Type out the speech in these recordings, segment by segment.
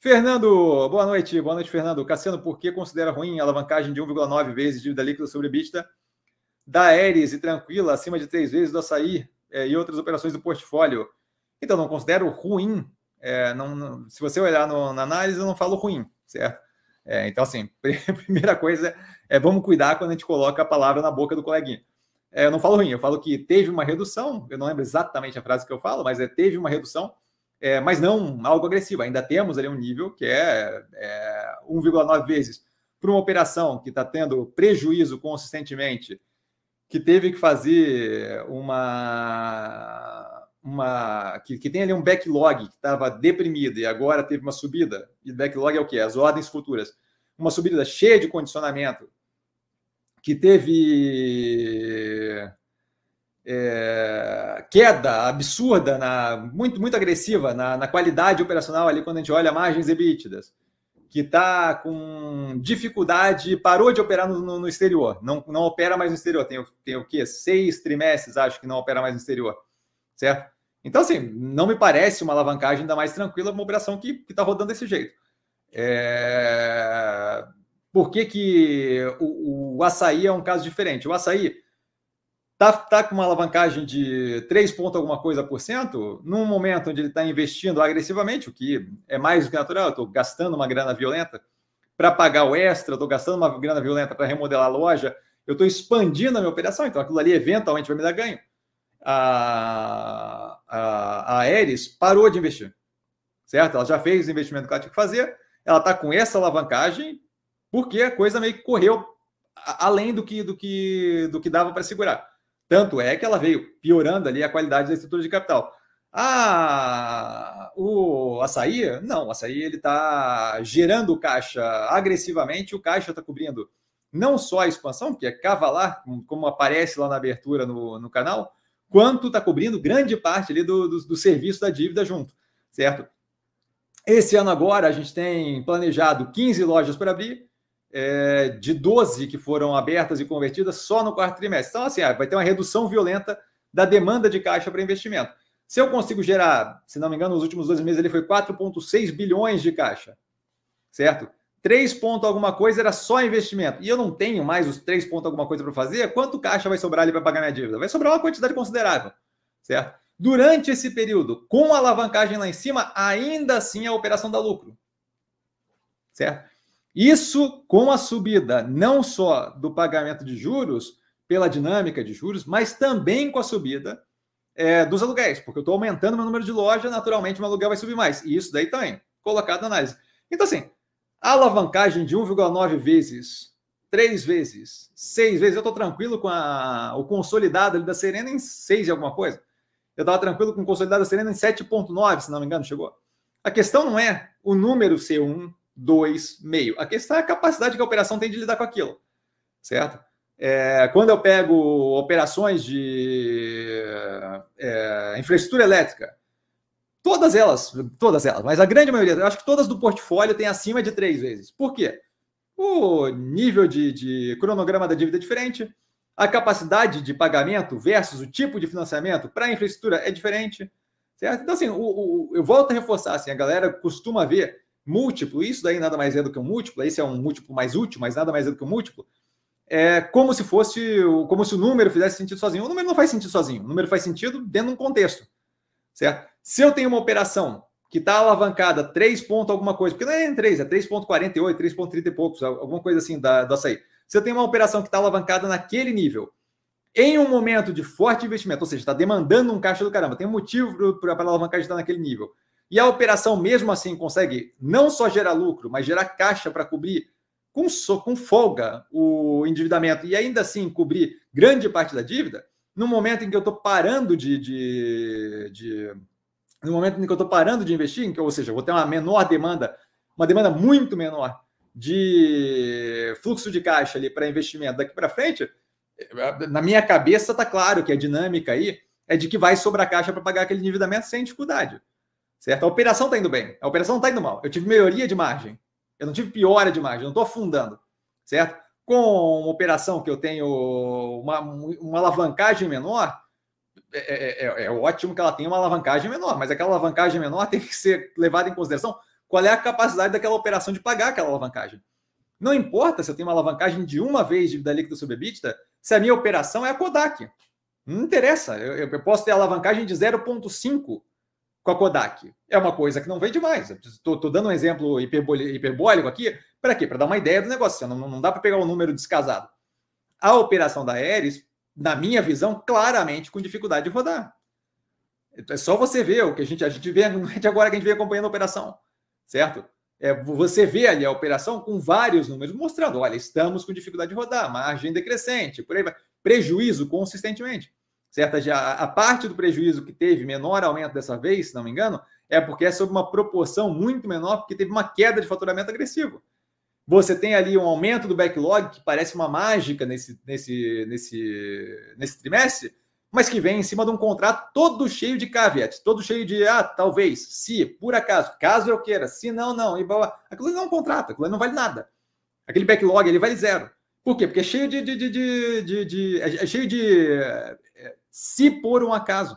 Fernando, boa noite. Boa noite, Fernando. Cassiano, por que considera ruim a alavancagem de 1,9 vezes dívida líquida sobre EBITDA da Aeres e Tranquila acima de três vezes do Açaí é, e outras operações do portfólio? Então, não considero ruim. É, não, não, se você olhar no, na análise, eu não falo ruim, certo? É, então, assim, primeira coisa é vamos cuidar quando a gente coloca a palavra na boca do coleguinha. É, eu não falo ruim, eu falo que teve uma redução, eu não lembro exatamente a frase que eu falo, mas é teve uma redução, é, mas não algo agressivo. Ainda temos ali um nível que é, é 1,9 vezes para uma operação que está tendo prejuízo consistentemente, que teve que fazer uma. uma que, que tem ali um backlog que estava deprimido e agora teve uma subida. E backlog é o quê? As ordens futuras. Uma subida cheia de condicionamento que teve é, queda absurda, na, muito, muito agressiva na, na, qualidade operacional ali quando a gente olha margens ebítidas, que está com dificuldade, parou de operar no, no, no, exterior, não, não opera mais no exterior, tem, tem o quê? Seis trimestres, acho que não opera mais no exterior, certo? Então, assim, não me parece uma alavancagem ainda mais tranquila uma operação que está rodando desse jeito. É... Por que, que o, o açaí é um caso diferente? O açaí está tá com uma alavancagem de 3 pontos alguma coisa por cento, num momento onde ele está investindo agressivamente, o que é mais do que natural, estou gastando uma grana violenta para pagar o extra, estou gastando uma grana violenta para remodelar a loja, eu estou expandindo a minha operação, então aquilo ali eventualmente vai me dar ganho. A, a, a Aeres parou de investir, certo? Ela já fez o investimento que ela tinha que fazer, ela está com essa alavancagem porque a coisa meio que correu além do que do que do que dava para segurar. Tanto é que ela veio piorando ali a qualidade da estrutura de capital. Ah, o açaí, não, o açaí ele está gerando caixa agressivamente, o caixa está cobrindo não só a expansão, que é cavalar, como aparece lá na abertura no, no canal, quanto está cobrindo grande parte ali do, do, do serviço da dívida junto, certo? Esse ano agora a gente tem planejado 15 lojas para abrir, é, de 12 que foram abertas e convertidas só no quarto trimestre. Então, assim, ah, vai ter uma redução violenta da demanda de caixa para investimento. Se eu consigo gerar, se não me engano, nos últimos dois meses ele foi 4,6 bilhões de caixa, certo? 3 ponto alguma coisa era só investimento. E eu não tenho mais os 3 ponto alguma coisa para fazer, quanto caixa vai sobrar ali para pagar minha dívida? Vai sobrar uma quantidade considerável, certo? Durante esse período, com a alavancagem lá em cima, ainda assim a operação dá lucro, certo? Isso com a subida não só do pagamento de juros, pela dinâmica de juros, mas também com a subida é, dos aluguéis, porque eu estou aumentando meu número de loja, naturalmente meu aluguel vai subir mais. E isso daí também, colocado na análise. Então, assim, a alavancagem de 1,9 vezes, 3 vezes, 6 vezes, eu estou tranquilo com a, o consolidado ali da Serena em 6 e alguma coisa. Eu estava tranquilo com o consolidado da Serena em 7,9, se não me engano, chegou. A questão não é o número ser 1, 2,5. A questão é a capacidade que a operação tem de lidar com aquilo, certo? É, quando eu pego operações de é, infraestrutura elétrica, todas elas, todas elas, mas a grande maioria, eu acho que todas do portfólio tem acima de três vezes. Por quê? O nível de, de cronograma da dívida é diferente, a capacidade de pagamento versus o tipo de financiamento para a infraestrutura é diferente, certo? Então, assim, o, o, eu volto a reforçar, assim, a galera costuma ver múltiplo, isso daí nada mais é do que um múltiplo, esse é um múltiplo mais útil, mas nada mais é do que um múltiplo, é como se fosse, como se o número fizesse sentido sozinho. O número não faz sentido sozinho, o número faz sentido dentro de um contexto, certo? Se eu tenho uma operação que está alavancada 3 pontos alguma coisa, porque não é 3, é 3.48, 3.30 e poucos, alguma coisa assim da, do açaí. Se eu tenho uma operação que está alavancada naquele nível, em um momento de forte investimento, ou seja, está demandando um caixa do caramba, tem um motivo para a alavancagem estar naquele nível, e a operação, mesmo assim, consegue não só gerar lucro, mas gerar caixa para cobrir com, com folga o endividamento e ainda assim cobrir grande parte da dívida, no momento em que eu estou parando de, de, de, no momento em que eu estou parando de investir, que, ou seja, vou ter uma menor demanda, uma demanda muito menor de fluxo de caixa ali para investimento daqui para frente, na minha cabeça está claro que a dinâmica aí é de que vai sobrar caixa para pagar aquele endividamento sem dificuldade certo? A operação está indo bem, a operação não está indo mal. Eu tive melhoria de margem, eu não tive piora de margem, eu não estou afundando, certo? Com uma operação que eu tenho uma, uma alavancagem menor, é, é, é, é, ótimo que ela tenha uma alavancagem menor, mas aquela alavancagem menor tem que ser levada em consideração qual é a capacidade daquela operação de pagar aquela alavancagem. Não importa se eu tenho uma alavancagem de uma vez de dívida líquida sobre EBITDA, se a minha operação é a Kodak. Não interessa. Eu, eu posso ter alavancagem de 0,5 com a Kodak. É uma coisa que não vem demais. Estou dando um exemplo hiperbólico aqui. Para quê? Para dar uma ideia do negócio. Não, não dá para pegar um número descasado. A operação da Aeres, na minha visão, claramente com dificuldade de rodar. É só você ver o que a gente, a gente vê agora que a gente vem acompanhando a operação, certo? É, você vê ali a operação com vários números mostrando, olha, estamos com dificuldade de rodar, margem decrescente, por aí vai, prejuízo consistentemente certo? Já a parte do prejuízo que teve menor aumento dessa vez, se não me engano, é porque é sobre uma proporção muito menor, porque teve uma queda de faturamento agressivo. Você tem ali um aumento do backlog que parece uma mágica nesse, nesse, nesse, nesse trimestre, mas que vem em cima de um contrato todo cheio de caveats, todo cheio de, ah, talvez, se, por acaso, caso eu queira, se não, não, e blá, aquilo não é um contrato, aquilo não vale nada. Aquele backlog, ele vale zero. Por quê? Porque é cheio de, de, de, de, de é cheio de se por um acaso.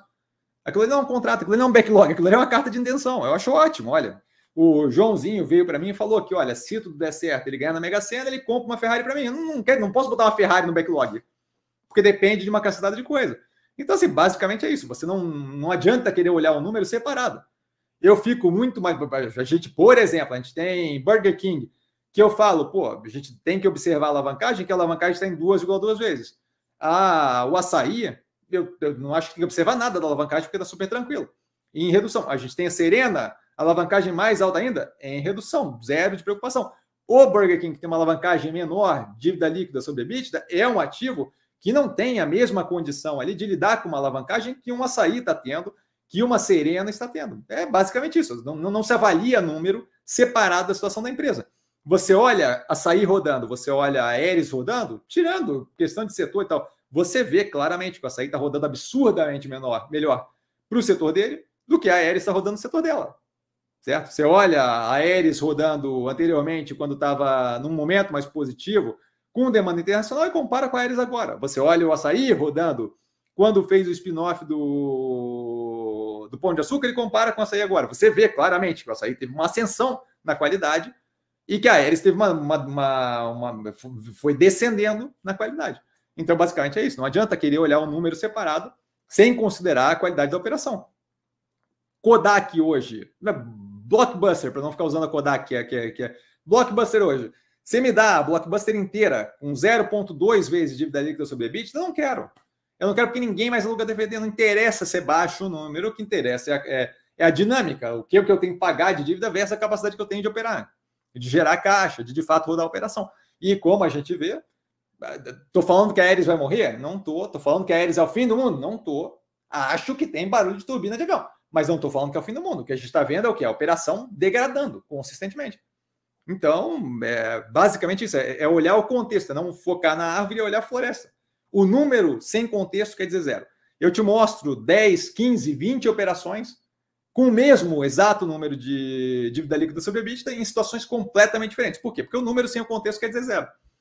Aquilo não é um contrato, aquilo não é um backlog, aquilo é uma carta de intenção. Eu acho ótimo. Olha, o Joãozinho veio para mim e falou que, olha, se tudo der certo, ele ganha na Mega Sena, ele compra uma Ferrari para mim. Eu não, quero, não posso botar uma Ferrari no backlog, porque depende de uma cacetada de coisa. Então, assim, basicamente é isso. Você não, não adianta querer olhar o um número separado. Eu fico muito mais. A gente, por exemplo, a gente tem Burger King, que eu falo, pô, a gente tem que observar a alavancagem, que a alavancagem está em duas igual duas vezes. Ah, o açaí, eu, eu, não acho que tem que observar nada da alavancagem, porque está super tranquilo. E em redução, a gente tem a Serena, a alavancagem mais alta ainda, é em redução, zero de preocupação. O Burger King, que tem uma alavancagem menor, dívida líquida sobre EBITDA, é um ativo que não tem a mesma condição ali de lidar com uma alavancagem que um açaí está tendo, que uma Serena está tendo. É basicamente isso. Não, não, se avalia número separado da situação da empresa. Você olha açaí rodando, você olha a Aeres rodando, tirando questão de setor e tal você vê claramente que o açaí está rodando absurdamente menor, melhor para o setor dele do que a Aeres está rodando no setor dela. Certo? Você olha a Aeres rodando anteriormente, quando estava num momento mais positivo, com demanda internacional, e compara com a Aeres agora. Você olha o açaí rodando quando fez o spin-off do, do Pão de Açúcar, ele compara com o açaí agora. Você vê claramente que o açaí teve uma ascensão na qualidade e que a Aeres teve uma, uma, uma, uma foi descendendo na qualidade. Então, basicamente é isso. Não adianta querer olhar um número separado sem considerar a qualidade da operação. Kodak hoje, né, Blockbuster, para não ficar usando a Kodak, que é, que é, que é Blockbuster hoje. Você me dá a Blockbuster inteira com 0,2 vezes dívida líquida sobre EBITDA? Eu não quero. Eu não quero porque ninguém mais aluga DVD. Não interessa ser baixo o número. O que interessa é a, é, é a dinâmica. O que, o que eu tenho que pagar de dívida versus a capacidade que eu tenho de operar. De gerar caixa, de de fato rodar a operação. E como a gente vê, Tô falando que a Ares vai morrer? Não tô. Tô falando que a Ares é o fim do mundo? Não tô. Acho que tem barulho de turbina de avião. Mas não tô falando que é o fim do mundo. O que a gente está vendo é o que? A operação degradando consistentemente. Então, é, basicamente isso. É, é, olhar o contexto, é não focar na árvore e olhar a floresta. O número sem contexto quer dizer zero. Eu te mostro 10, 15, 20 operações com o mesmo exato número de dívida líquida sobre EBITDA em situações completamente diferentes. Por quê? Porque o número sem o contexto quer dizer zero.